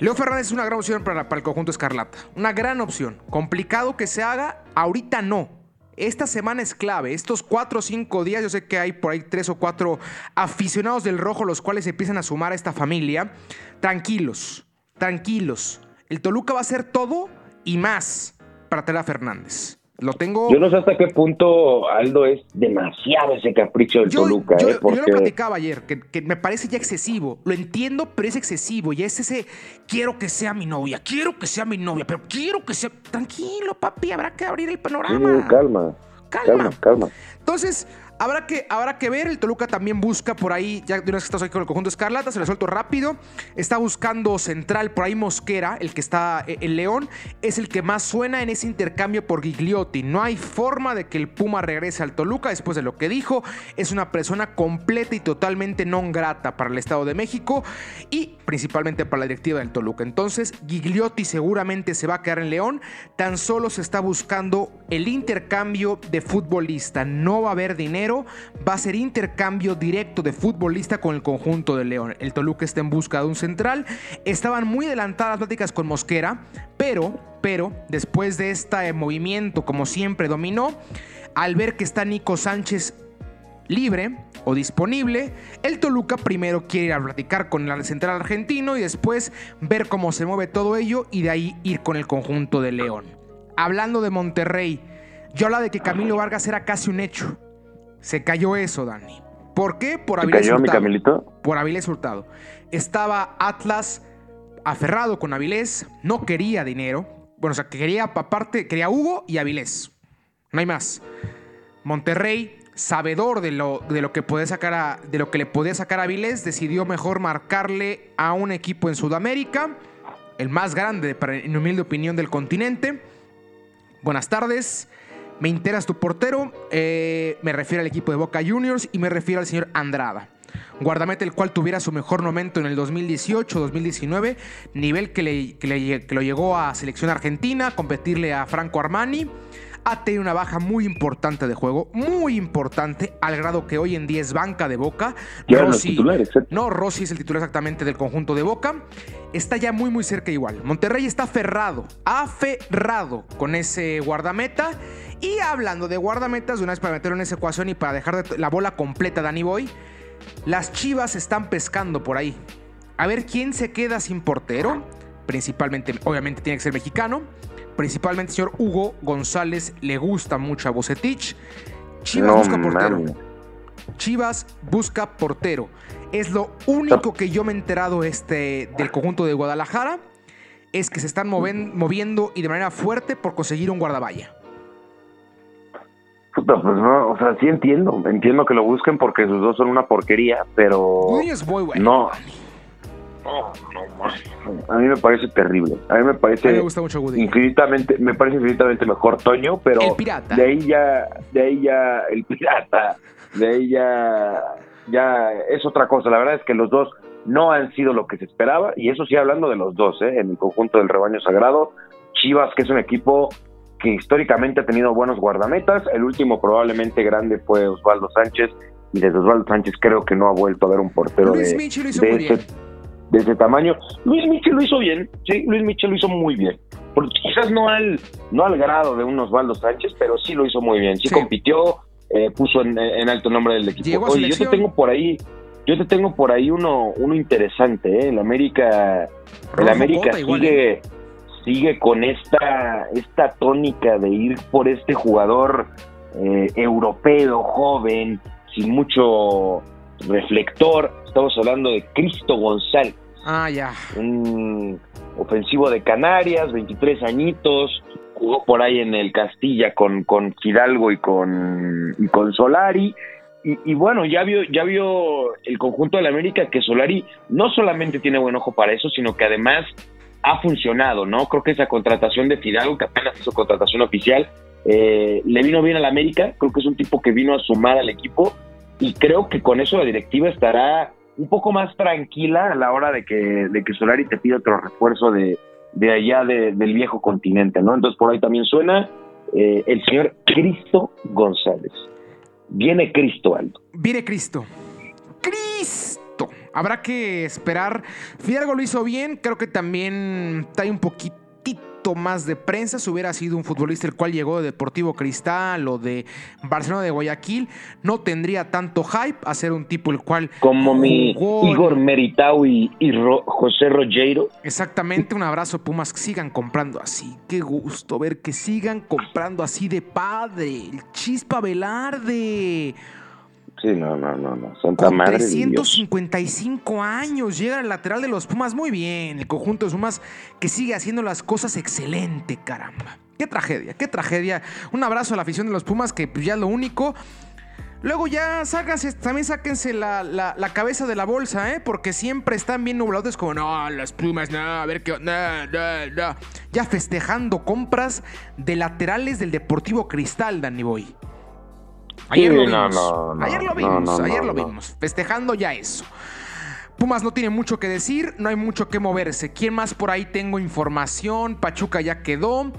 Leo Fernández es una gran opción para, para el conjunto Escarlata, una gran opción. Complicado que se haga, ahorita no esta semana es clave. Estos cuatro o cinco días, yo sé que hay por ahí tres o cuatro aficionados del rojo los cuales empiezan a sumar a esta familia. Tranquilos, tranquilos. El Toluca va a hacer todo y más para Tela Fernández. Lo tengo. Yo no sé hasta qué punto, Aldo, es demasiado ese capricho del Toluca. Yo, ¿eh? yo, lo platicaba ayer, que, me parece ya excesivo. Lo entiendo, pero es excesivo. Y es ese, quiero que sea mi novia, quiero que sea mi novia, pero quiero que sea. Tranquilo, papi, habrá que abrir el panorama. calma. Calma, calma. Entonces, Habrá que, habrá que ver, el Toluca también busca por ahí, ya de una vez que estás ahí con el conjunto Escarlata, se lo suelto rápido. Está buscando central por ahí Mosquera, el que está en eh, León, es el que más suena en ese intercambio por Gigliotti. No hay forma de que el Puma regrese al Toluca después de lo que dijo. Es una persona completa y totalmente non grata para el Estado de México y principalmente para la directiva del Toluca. Entonces, Gigliotti seguramente se va a quedar en León. Tan solo se está buscando el intercambio de futbolista. No va a haber dinero va a ser intercambio directo de futbolista con el conjunto de León. El Toluca está en busca de un central. Estaban muy adelantadas las pláticas con Mosquera, pero, pero, después de este movimiento, como siempre, dominó, al ver que está Nico Sánchez libre o disponible, el Toluca primero quiere ir a platicar con el central argentino y después ver cómo se mueve todo ello y de ahí ir con el conjunto de León. Hablando de Monterrey, yo hablaba de que Camilo Vargas era casi un hecho. Se cayó eso, Dani. ¿Por qué? Por Avilés cayó Hurtado. mi Camilito? Por Avilés Hurtado. Estaba Atlas aferrado con Avilés, no quería dinero. Bueno, o sea, quería aparte, quería Hugo y Avilés. No hay más. Monterrey, sabedor de lo, de lo que puede sacar a, de lo que le podía sacar a Avilés, decidió mejor marcarle a un equipo en Sudamérica, el más grande, para, en humilde opinión, del continente. Buenas tardes. Me enteras tu portero, eh, me refiero al equipo de Boca Juniors y me refiero al señor Andrada. Guardamete el cual tuviera su mejor momento en el 2018-2019, nivel que, le, que, lo llegó a selección argentina, competirle a Franco Armani. Ha tenido una baja muy importante de juego, muy importante, al grado que hoy en día es banca de Boca. Rossi, no, Rossi es el titular exactamente del conjunto de Boca. Está ya muy, muy cerca igual. Monterrey está aferrado, aferrado con ese guardameta y hablando de guardametas, de una vez para meterlo en esa ecuación y para dejar la bola completa, Danny Boy, las chivas están pescando por ahí. A ver quién se queda sin portero. Principalmente, obviamente tiene que ser mexicano. Principalmente, señor Hugo González le gusta mucho a Bocetich. Chivas busca portero. Chivas busca portero. Es lo único que yo me he enterado este, del conjunto de Guadalajara. Es que se están moviendo y de manera fuerte por conseguir un guardaballa pues no, o sea, sí entiendo, entiendo que lo busquen porque sus dos son una porquería, pero es muy bueno. No. A mí me parece terrible. A mí me parece infinitamente, me parece infinitamente mejor Toño, pero de ahí ya, de ahí ya el pirata, de ahí ya, ya es otra cosa. La verdad es que los dos no han sido lo que se esperaba y eso sí hablando de los dos, ¿eh? en el conjunto del rebaño sagrado. Chivas, que es un equipo que históricamente ha tenido buenos guardametas. El último probablemente grande fue Osvaldo Sánchez y desde Osvaldo Sánchez creo que no ha vuelto a ver un portero de, ese, tamaño. Luis Michel lo hizo bien, sí, Luis Michel lo hizo muy bien. Porque quizás no al, no al grado de un Osvaldo Sánchez, pero sí lo hizo muy bien. Sí, compitió, eh, puso en, alto nombre del equipo. Oye, yo te tengo por ahí, yo te tengo por ahí uno, uno interesante, ¿eh? El América, el América sigue, sigue con esta, esta tónica de ir por este jugador eh, europeo, joven, sin mucho reflector. Estamos hablando de Cristo González. Ah, ya. Un ofensivo de Canarias, 23 añitos, jugó por ahí en el Castilla con, con Hidalgo y con, y con Solari. Y, bueno, ya vio, ya vio el conjunto de la América que Solari no solamente tiene buen ojo para eso, sino que además ha funcionado, ¿no? Creo que esa contratación de Fidalgo, que apenas hizo contratación oficial, eh, le vino bien a la América. Creo que es un tipo que vino a sumar al equipo y creo que con eso la directiva estará un poco más tranquila a la hora de que, de que Solari te pida otro refuerzo de, de allá del viejo continente, ¿no? Entonces por ahí también suena eh, el señor Cristo González. Viene Cristo, Aldo. Viene Cristo. Cristo. Habrá que esperar. Fidalgo lo hizo bien. Creo que también está un poquito más de prensa si hubiera sido un futbolista el cual llegó de Deportivo Cristal o de Barcelona de Guayaquil, no tendría tanto hype a ser un tipo el cual... Como mi Igor Meritau y, José Rogeiro. Exactamente, un abrazo Pumas, que sigan comprando así. Qué gusto ver que sigan comprando así de padre. El Chispa Velarde. Sí, no, no, no, no. Santa Con 355 años llega el lateral de los Pumas muy bien. El conjunto de Pumas que sigue haciendo las cosas excelente, caramba. Qué tragedia, qué tragedia. Un abrazo a la afición de los Pumas que pues, ya es lo único. Luego ya sáquense, también sáquense la, la, cabeza de la bolsa, ¿eh? Porque siempre están bien nublados como, no, las plumas, no, a ver qué, no, no, no. Ya festejando compras de laterales del Deportivo Cristal, Danny Boy. Ayer lo vimos. ayer lo vimos, ayer lo vimos. Festejando ya eso. Pumas no tiene mucho que decir, no hay mucho que moverse. ¿Quién más por ahí tengo información? Pachuca ya quedó.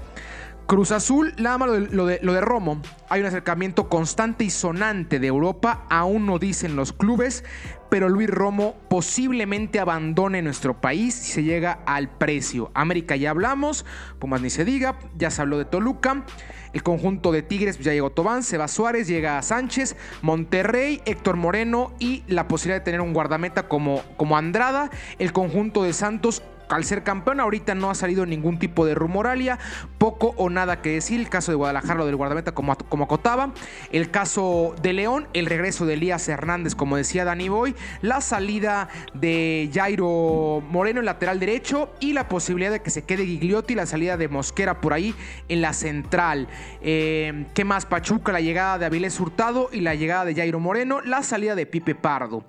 Cruz Azul, nada más lo de, lo de, Romo. Hay un acercamiento constante y sonante de Europa, aún no dicen los clubes, pero Luis Romo posiblemente abandone nuestro país si se llega al precio. América ya hablamos, Pumas ni se diga, ya se habló de Toluca. El conjunto de Tigres ya llegó Tobán, Seba Suárez, llega Sánchez, Monterrey, Héctor Moreno y la posibilidad de tener un guardameta como, como Andrada. El conjunto de Santos al ser campeón ahorita no ha salido ningún tipo de rumoralia, poco o nada que decir. El caso de Guadalajara, lo del guardameta como, como acotaba. El caso de León, el regreso de Elías Hernández, como decía Dani Boy. La salida de Jairo Moreno, en lateral derecho. Y la posibilidad de que se quede Gigliotti, la salida de Mosquera por ahí en la central. Eh, ¿Qué más? Pachuca, la llegada de Avilés Hurtado y la llegada de Jairo Moreno. La salida de Pipe Pardo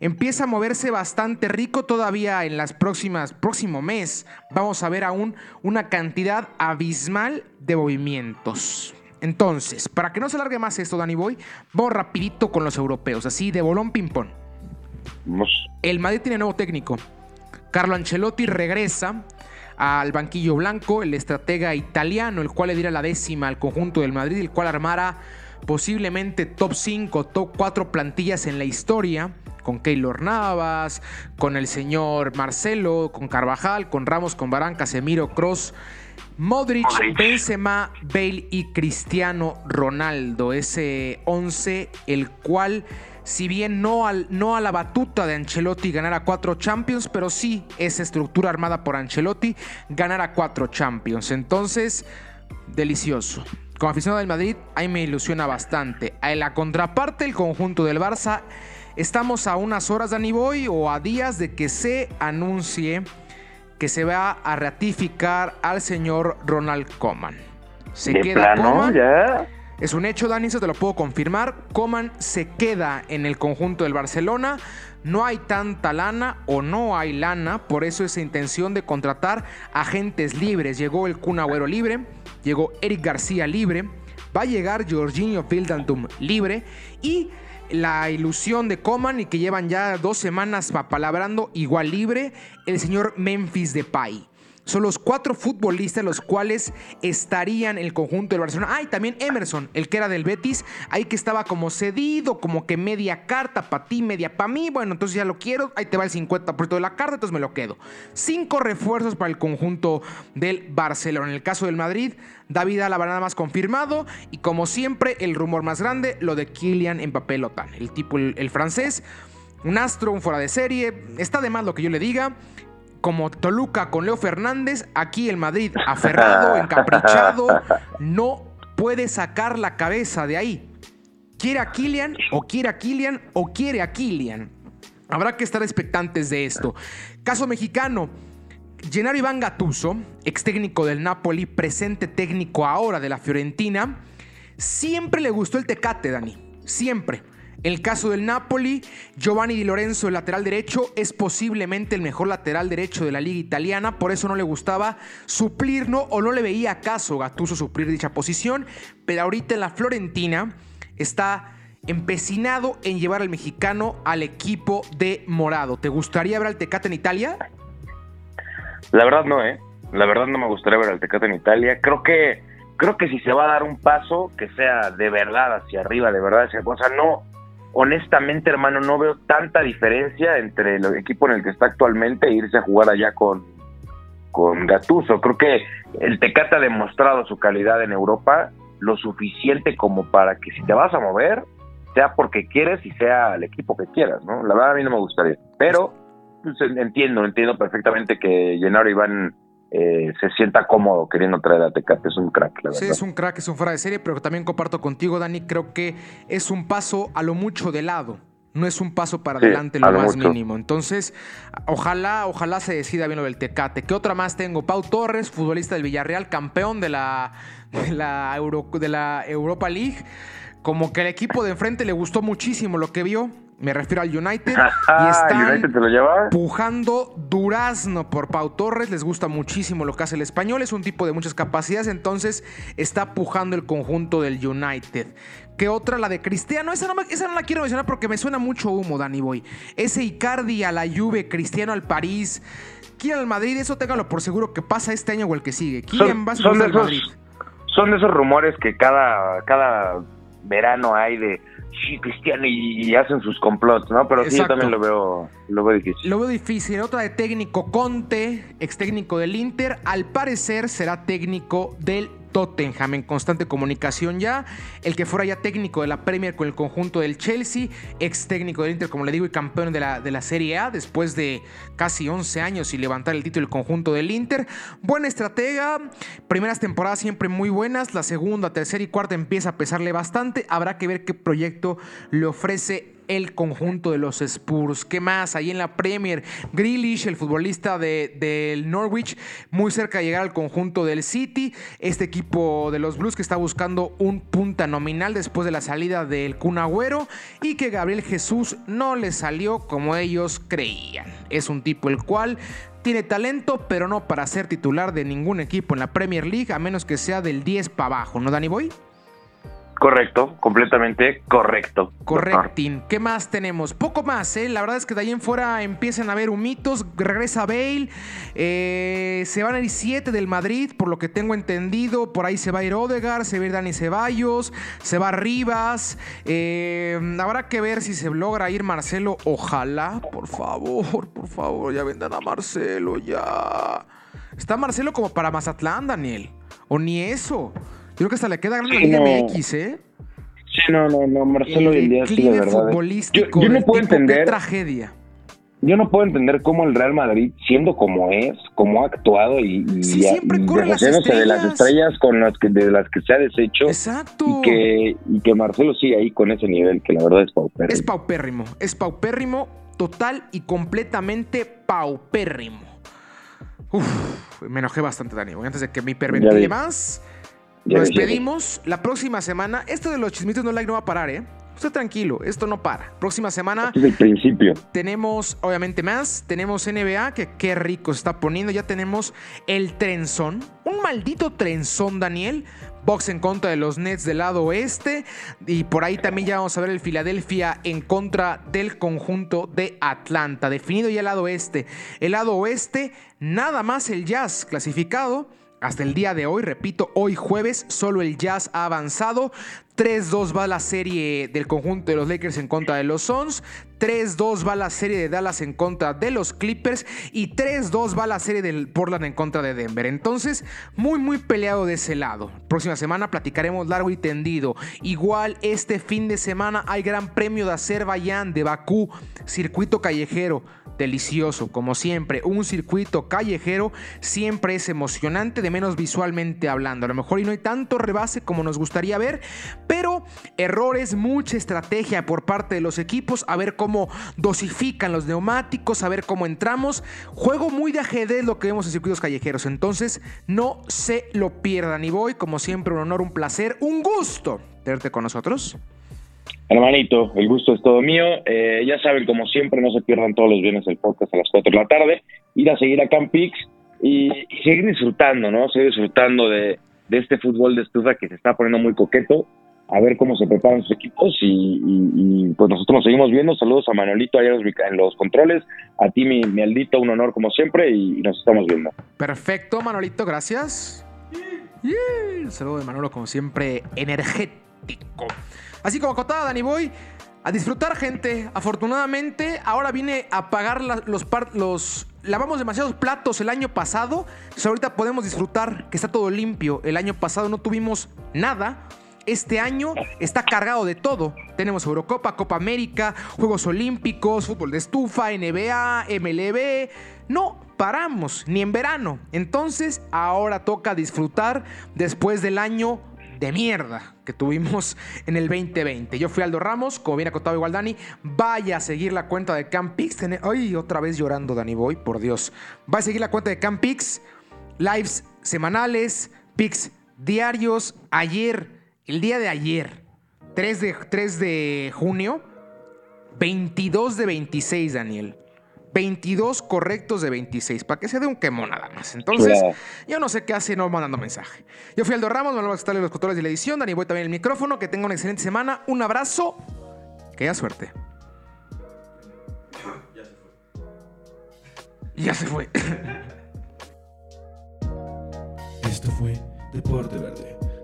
empieza a moverse bastante rico todavía en las próximas, próximo mes. Vamos a ver aún una cantidad abismal de movimientos. Entonces, para que no se alargue más esto, Danny Boy, vamos rapidito con los europeos, así de bolón ping-pong. El Madrid tiene nuevo técnico. Carlo Ancelotti regresa al banquillo blanco, el estratega italiano, el cual le diera la décima al conjunto del Madrid, el cual armara posiblemente top 5, top 4 plantillas en la historia con Keylor Navas, con el señor Marcelo, con Carvajal, con Ramos, con Barán, Casemiro, Cross, Modric, Benzema, Bale y Cristiano Ronaldo. Ese 11, el cual, si bien no, al, no a la batuta de Ancelotti ganara cuatro Champions, pero sí esa estructura armada por Ancelotti ganara cuatro Champions. Entonces, delicioso. Como aficionado del Madrid, ahí me ilusiona bastante. En la contraparte, el conjunto del Barça Estamos a unas horas, Danny Boy, o a días de que se anuncie que se va a ratificar al señor Ronald Koeman. Se queda ¿Ya? Es un hecho, Dani, se te lo puedo confirmar. Coman se queda en el conjunto del Barcelona. No hay tanta lana o no hay lana, por eso esa intención de contratar agentes libres. Llegó el Kun Agüero libre, llegó Eric García libre, va a llegar Jorginho Fildandum libre y la ilusión de Coman y que llevan ya dos semanas palabrando igual libre, el señor Memphis Depay. Son los cuatro futbolistas los cuales estarían el conjunto del Barcelona. Ah, y también Emerson, el que era del Betis, ahí que estaba como cedido, como que media carta para ti, media para mí. Bueno, entonces ya lo quiero, ahí te va el 50% de la carta, entonces me lo quedo. Cinco refuerzos para el conjunto del Barcelona. En el caso del Madrid, David Alaba nada más confirmado y como siempre el rumor más grande, lo de Kylian Mbappé Lotan, el tipo el, el francés, un astro, un fuera de serie, está de más lo que yo le diga como Toluca con Leo Fernández, aquí el Madrid aferrado, encaprichado, no puede sacar la cabeza de ahí. ¿Quiere a Kylian o quiere a Kylian o quiere a Kylian? Habrá que estar expectantes de esto. Caso mexicano. Gennaro Iván Gatuso, ex técnico del Napoli, presente técnico ahora de la Fiorentina, siempre le gustó el tecate, Dani. Siempre. El caso del Napoli, Giovanni Di Lorenzo, el lateral derecho, es posiblemente el mejor lateral derecho de la liga italiana, por eso no le gustaba suplir ¿no? o no le veía caso Gattuso suplir dicha posición, pero ahorita en la Florentina está empecinado en llevar al mexicano al equipo de Morado. ¿Te gustaría ver al Tecate en Italia? La verdad no, ¿eh? La verdad no me gustaría ver al Tecate en Italia. Creo que creo que si se va a dar un paso que sea de verdad hacia arriba, de verdad hacia o sea, no honestamente, hermano, no veo tanta diferencia entre el equipo en el que está actualmente e irse a jugar allá con, con Gatuso. Creo que el Tecate ha demostrado su calidad en Europa lo suficiente como para que si te vas a mover, sea porque quieres y sea el equipo que quieras, ¿no? La verdad a mí no me gustaría. Pero pues, entiendo, entiendo perfectamente que Gennaro Iván eh, se sienta cómodo queriendo traer a Tecate. Es un crack, la verdad. Sí, es un crack, es un fuera de serie, pero también comparto contigo, Dani. Creo que es un paso a lo mucho de lado. No es un paso para adelante lo, más mínimo. Entonces, ojalá, ojalá se decida bien lo del Tecate. ¿Qué otra más tengo? Pau Torres, futbolista del Villarreal, campeón de la, de la, Euro, de la Europa League. Como que al equipo de enfrente le gustó muchísimo lo que vio me refiero al United. y están pujando durazno por Pau Torres. Les gusta muchísimo lo que hace el español. Es un tipo de muchas capacidades. Entonces está pujando el conjunto del United. ¿Qué otra? La de Cristiano. Esa no, esa no la quiero mencionar porque me suena mucho humo, Danny Boy. Ese Icardi a la Juve, Cristiano al París. ¿Quién al Madrid? Eso téngalo por seguro que pasa este año o el que sigue. ¿Quién va a ser al Madrid? Son de esos rumores que cada, cada verano hay de sí, Cristiano y, hacen sus complots, ¿no? Pero sí, yo también lo veo, lo veo difícil. Lo veo difícil. Otra de técnico Conte, ex técnico del Inter, al parecer será técnico del Tottenham en constante comunicación ya. El que fuera ya técnico de la Premier con el conjunto del Chelsea, ex técnico del Inter, como le digo, y campeón de la, de la Serie A después de casi 11 años y levantar el título del conjunto del Inter. Buena estratega, primeras temporadas siempre muy buenas, la segunda, tercera y cuarta empieza a pesarle bastante. Habrá que ver qué proyecto le ofrece el conjunto de los Spurs. ¿Qué más? Ahí en la Premier, Grealish, el futbolista del Norwich, muy cerca de llegar al conjunto del City. Este equipo de los Blues que está buscando un punta nominal después de la salida del Kun Agüero y que Gabriel Jesús no le salió como ellos creían. Es un tipo el cual tiene talento, pero no para ser titular de ningún equipo en la Premier League, a menos que sea del 10 para abajo, ¿no, Danny Boy? Correcto, completamente correcto. Correctín. ¿Qué más tenemos? Poco más, ¿eh? La verdad es que de ahí en fuera empiezan a haber humitos. Regresa Bale. Eh, se van a ir siete del Madrid, por lo que tengo entendido. Por ahí se va a ir Odegar, se va a ir Dani Ceballos, se va Rivas. Eh, habrá que ver si se logra ir Marcelo. Ojalá, por favor, por favor, ya vendan a Marcelo, ya. Está Marcelo como para Mazatlán, Daniel. O ni eso creo que hasta le queda grande la MX, ¿eh? Sí, no, no, no, Marcelo el, día sí, de verdad. futbolístico yo, no puedo entender. Qué tragedia. Yo no puedo entender cómo el Real Madrid, siendo como es, como ha actuado y, sí, siempre corre las estrellas. de las estrellas con las que, de las que se ha deshecho. Exacto. Y que, y que Marcelo sigue ahí con ese nivel, que la verdad es paupérrimo. Es paupérrimo, es paupérrimo, total y completamente paupérrimo. Uf, me enojé bastante, Dani. Antes de que me hiperventile más, nos despedimos la próxima semana. Esto de los chismitos no like no va a parar, ¿eh? Usted tranquilo, esto no para. Próxima semana. Este es el principio. Tenemos, obviamente, más. Tenemos NBA, que qué rico se está poniendo. Ya tenemos el trenzón. Un maldito trenzón, Daniel. Box en contra de los Nets del lado oeste. Y por ahí también ya vamos a ver el Filadelfia en contra del conjunto de Atlanta. Definido ya el lado oeste. El lado oeste, nada más el Jazz clasificado. Hasta el día de hoy, repito, hoy jueves, solo el Jazz ha avanzado. 3-2 va la serie del conjunto de los Lakers en contra de los Suns. 3-2 va la serie de Dallas en contra de los Clippers. Y 3-2 va la serie del Portland en contra de Denver. Entonces, muy, muy peleado de ese lado. Próxima semana platicaremos largo y tendido. Igual este fin de semana hay Gran Premio de Azerbaiyán de Bakú, circuito callejero delicioso, como siempre. Un circuito callejero siempre es emocionante, de menos visualmente hablando. A lo mejor y no hay tanto rebase como nos gustaría ver, pero errores, mucha estrategia por parte de los equipos, a ver cómo dosifican los neumáticos, a ver cómo entramos. Juego muy de ajedrez lo que vemos en circuitos callejeros, entonces no se lo pierdan. Y voy, como siempre, un honor, un placer, un gusto tenerte con nosotros. Hermanito, el gusto es todo mío. Eh, ya saben, como siempre, no se pierdan todos los viernes el podcast a las 4 de la tarde. Ir a seguir a Campix y, seguir disfrutando, ¿no? Seguir disfrutando de, de, este fútbol de estufa que se está poniendo muy coqueto. A ver cómo se preparan sus equipos y, y, y pues nosotros nos seguimos viendo. Saludos a Manolito allá en los controles. A ti, mi, mi Aldito, un honor como siempre y nos estamos viendo. Perfecto, Manolito, gracias. Yeah. El saludo de Manolo, como siempre, energético. Así como acotada, Dani Boy. A disfrutar, gente. Afortunadamente, ahora vine a pagar la, los, los. Lavamos demasiados platos el año pasado. Entonces ahorita podemos disfrutar que está todo limpio. El año pasado no tuvimos nada. Este año está cargado de todo. Tenemos Eurocopa, Copa América, Juegos Olímpicos, fútbol de estufa, NBA, MLB. No paramos, ni en verano. Entonces, ahora toca disfrutar después del año de mierda que tuvimos en el 2020. Yo fui Aldo Ramos, como bien acotado igual Dani. Vaya a seguir la cuenta de Campix. Ay, otra vez llorando Dani Boy, por Dios. Va a seguir la cuenta de Campix. Lives semanales, pics diarios. Ayer, el día de ayer, 3 de, 3 de junio, 22 de 26, Daniel. 22 correctos de 26, para que se dé un quemón nada más. Entonces, yeah. yo no sé qué hace no mandando mensaje. Yo fui Aldo Ramos, Manuel Bastarle los controles de la edición, Dani Boy también el micrófono, que tenga una excelente semana, un abrazo, que haya suerte. Ya se fue. Esto fue Deporte Verde,